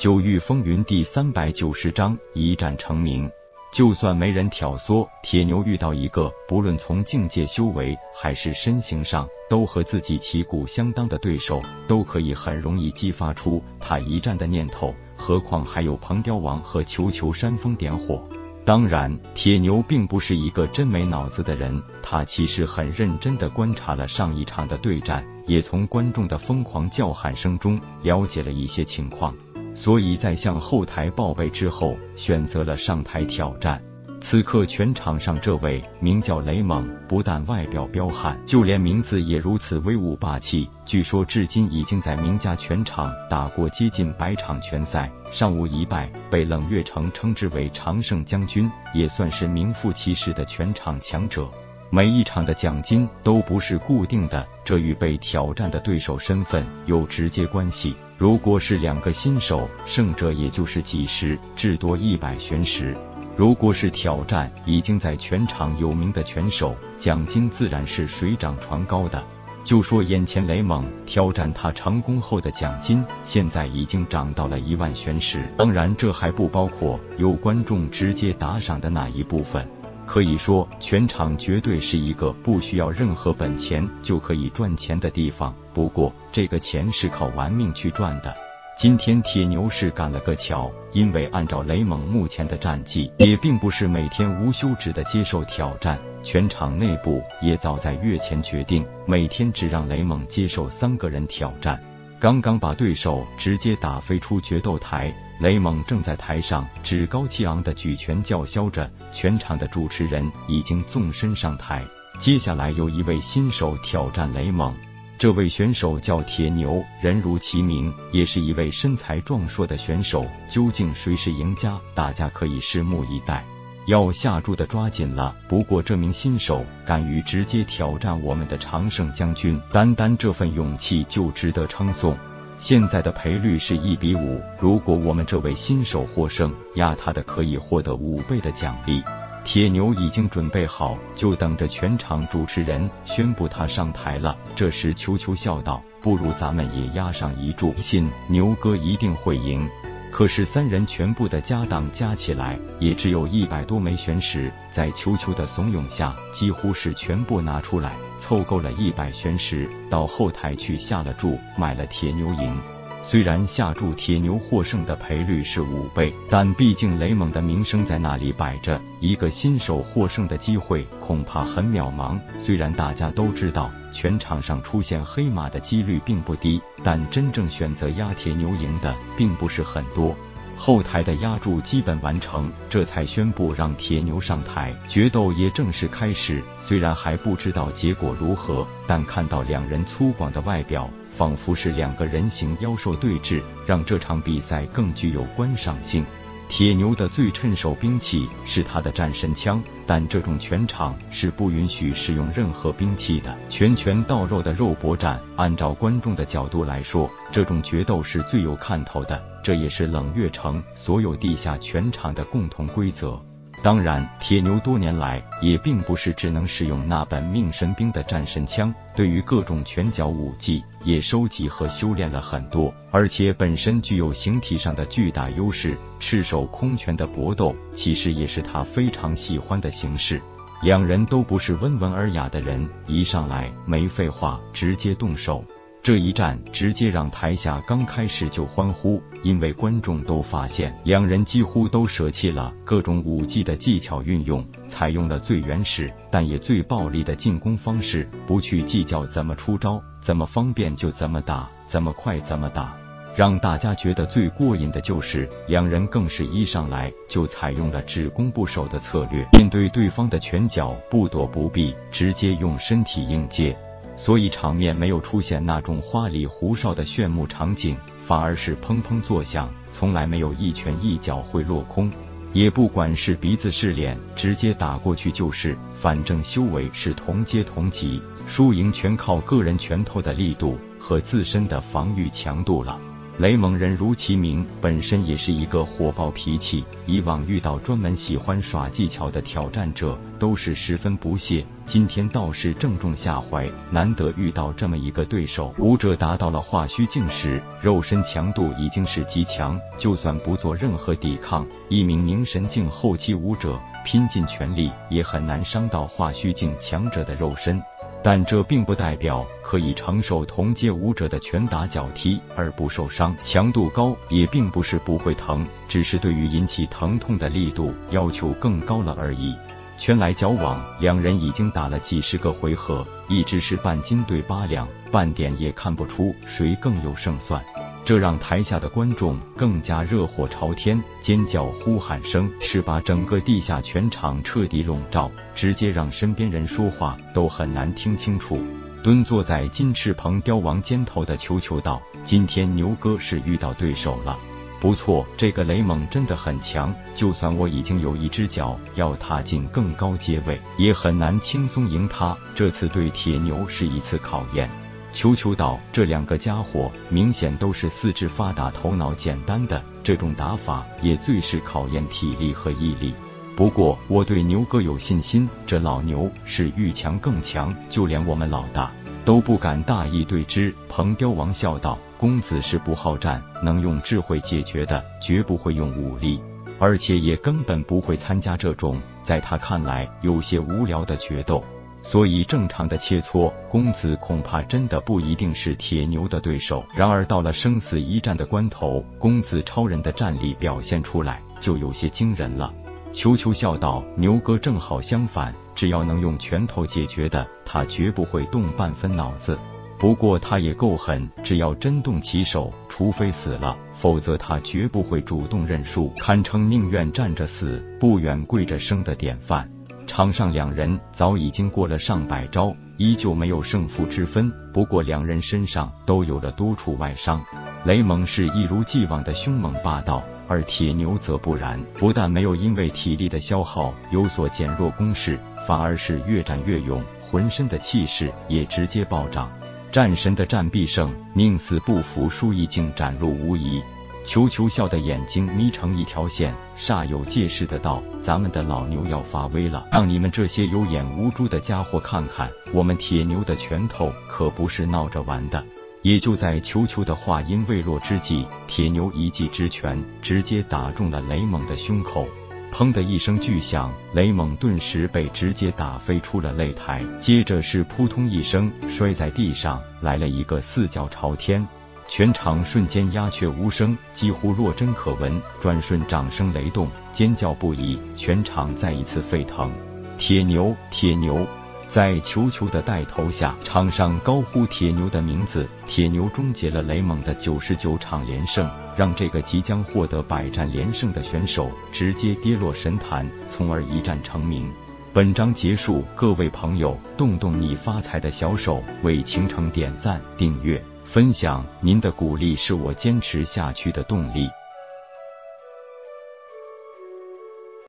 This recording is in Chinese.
九域风云第三百九十章一战成名。就算没人挑唆，铁牛遇到一个不论从境界修为还是身形上都和自己旗鼓相当的对手，都可以很容易激发出他一战的念头。何况还有鹏雕王和球球煽风点火。当然，铁牛并不是一个真没脑子的人，他其实很认真的观察了上一场的对战，也从观众的疯狂叫喊声中了解了一些情况。所以在向后台报备之后，选择了上台挑战。此刻全场上这位名叫雷猛，不但外表彪悍，就连名字也如此威武霸气。据说至今已经在名家拳场打过接近百场拳赛，尚无一败，被冷月城称之为常胜将军，也算是名副其实的拳场强者。每一场的奖金都不是固定的，这与被挑战的对手身份有直接关系。如果是两个新手，胜者也就是几十至多一百玄石；如果是挑战已经在全场有名的拳手，奖金自然是水涨船高的。就说眼前雷猛挑战他成功后的奖金，现在已经涨到了一万玄石。当然，这还不包括有观众直接打赏的那一部分。可以说，全场绝对是一个不需要任何本钱就可以赚钱的地方。不过，这个钱是靠玩命去赚的。今天铁牛是赶了个巧，因为按照雷蒙目前的战绩，也并不是每天无休止的接受挑战。全场内部也早在月前决定，每天只让雷蒙接受三个人挑战。刚刚把对手直接打飞出决斗台。雷蒙正在台上趾高气昂的举拳叫嚣着，全场的主持人已经纵身上台。接下来有一位新手挑战雷蒙，这位选手叫铁牛，人如其名，也是一位身材壮硕的选手。究竟谁是赢家，大家可以拭目以待。要下注的抓紧了。不过这名新手敢于直接挑战我们的常胜将军，单单这份勇气就值得称颂。现在的赔率是一比五，如果我们这位新手获胜，压他的可以获得五倍的奖励。铁牛已经准备好，就等着全场主持人宣布他上台了。这时，秋秋笑道：“不如咱们也压上一注，信牛哥一定会赢。”可是三人全部的家当加起来也只有一百多枚玄石，在秋秋的怂恿下，几乎是全部拿出来，凑够了一百玄石，到后台去下了注，买了铁牛赢。虽然下注铁牛获胜的赔率是五倍，但毕竟雷蒙的名声在那里摆着，一个新手获胜的机会恐怕很渺茫。虽然大家都知道全场上出现黑马的几率并不低，但真正选择压铁牛赢的并不是很多。后台的压注基本完成，这才宣布让铁牛上台，决斗也正式开始。虽然还不知道结果如何，但看到两人粗犷的外表。仿佛是两个人形妖兽对峙，让这场比赛更具有观赏性。铁牛的最趁手兵器是他的战神枪，但这种拳场是不允许使用任何兵器的，拳拳到肉的肉搏战。按照观众的角度来说，这种决斗是最有看头的，这也是冷月城所有地下拳场的共同规则。当然，铁牛多年来也并不是只能使用那本命神兵的战神枪，对于各种拳脚武技也收集和修炼了很多，而且本身具有形体上的巨大优势。赤手空拳的搏斗其实也是他非常喜欢的形式。两人都不是温文尔雅的人，一上来没废话，直接动手。这一战直接让台下刚开始就欢呼，因为观众都发现两人几乎都舍弃了各种武技的技巧运用，采用了最原始但也最暴力的进攻方式，不去计较怎么出招，怎么方便就怎么打，怎么快怎么打。让大家觉得最过瘾的就是两人更是一上来就采用了只攻不守的策略，面对对方的拳脚不躲不避，直接用身体应接。所以场面没有出现那种花里胡哨的炫目场景，反而是砰砰作响，从来没有一拳一脚会落空，也不管是鼻子是脸，直接打过去就是，反正修为是同阶同级，输赢全靠个人拳头的力度和自身的防御强度了。雷蒙人如其名，本身也是一个火爆脾气。以往遇到专门喜欢耍技巧的挑战者，都是十分不屑。今天倒是正中下怀，难得遇到这么一个对手。武者达到了化虚境时，肉身强度已经是极强，就算不做任何抵抗，一名凝神境后期武者拼尽全力，也很难伤到化虚境强者的肉身。但这并不代表可以承受同阶武者的拳打脚踢而不受伤，强度高也并不是不会疼，只是对于引起疼痛的力度要求更高了而已。拳来脚往，两人已经打了几十个回合，一直是半斤对八两，半点也看不出谁更有胜算。这让台下的观众更加热火朝天，尖叫呼喊声是把整个地下全场彻底笼罩，直接让身边人说话都很难听清楚。蹲坐在金翅鹏雕王肩头的球球道：“今天牛哥是遇到对手了，不错，这个雷蒙真的很强。就算我已经有一只脚要踏进更高阶位，也很难轻松赢他。这次对铁牛是一次考验。”球球道：“这两个家伙明显都是四肢发达、头脑简单的，这种打法也最是考验体力和毅力。不过我对牛哥有信心，这老牛是遇强更强，就连我们老大都不敢大意对之。”鹏雕王笑道：“公子是不好战，能用智慧解决的，绝不会用武力，而且也根本不会参加这种在他看来有些无聊的决斗。”所以，正常的切磋，公子恐怕真的不一定是铁牛的对手。然而，到了生死一战的关头，公子超人的战力表现出来，就有些惊人了。球球笑道：“牛哥正好相反，只要能用拳头解决的，他绝不会动半分脑子。不过，他也够狠，只要真动起手，除非死了，否则他绝不会主动认输，堪称宁愿站着死，不愿跪着生的典范。”场上两人早已经过了上百招，依旧没有胜负之分。不过两人身上都有了多处外伤。雷蒙是一如既往的凶猛霸道，而铁牛则不然，不但没有因为体力的消耗有所减弱攻势，反而是越战越勇，浑身的气势也直接暴涨。战神的战必胜，宁死不服输已经展露无遗。球球笑的眼睛眯成一条线，煞有介事的道：“咱们的老牛要发威了，让你们这些有眼无珠的家伙看看，我们铁牛的拳头可不是闹着玩的。”也就在球球的话音未落之际，铁牛一记直拳直接打中了雷蒙的胸口，砰的一声巨响，雷蒙顿时被直接打飞出了擂台，接着是扑通一声摔在地上，来了一个四脚朝天。全场瞬间鸦雀无声，几乎若真可闻。转瞬掌声雷动，尖叫不已，全场再一次沸腾。铁牛，铁牛！在球球的带头下，场上高呼铁牛的名字。铁牛终结了雷蒙的九十九场连胜，让这个即将获得百战连胜的选手直接跌落神坛，从而一战成名。本章结束，各位朋友，动动你发财的小手，为倾城点赞订阅。分享您的鼓励是我坚持下去的动力。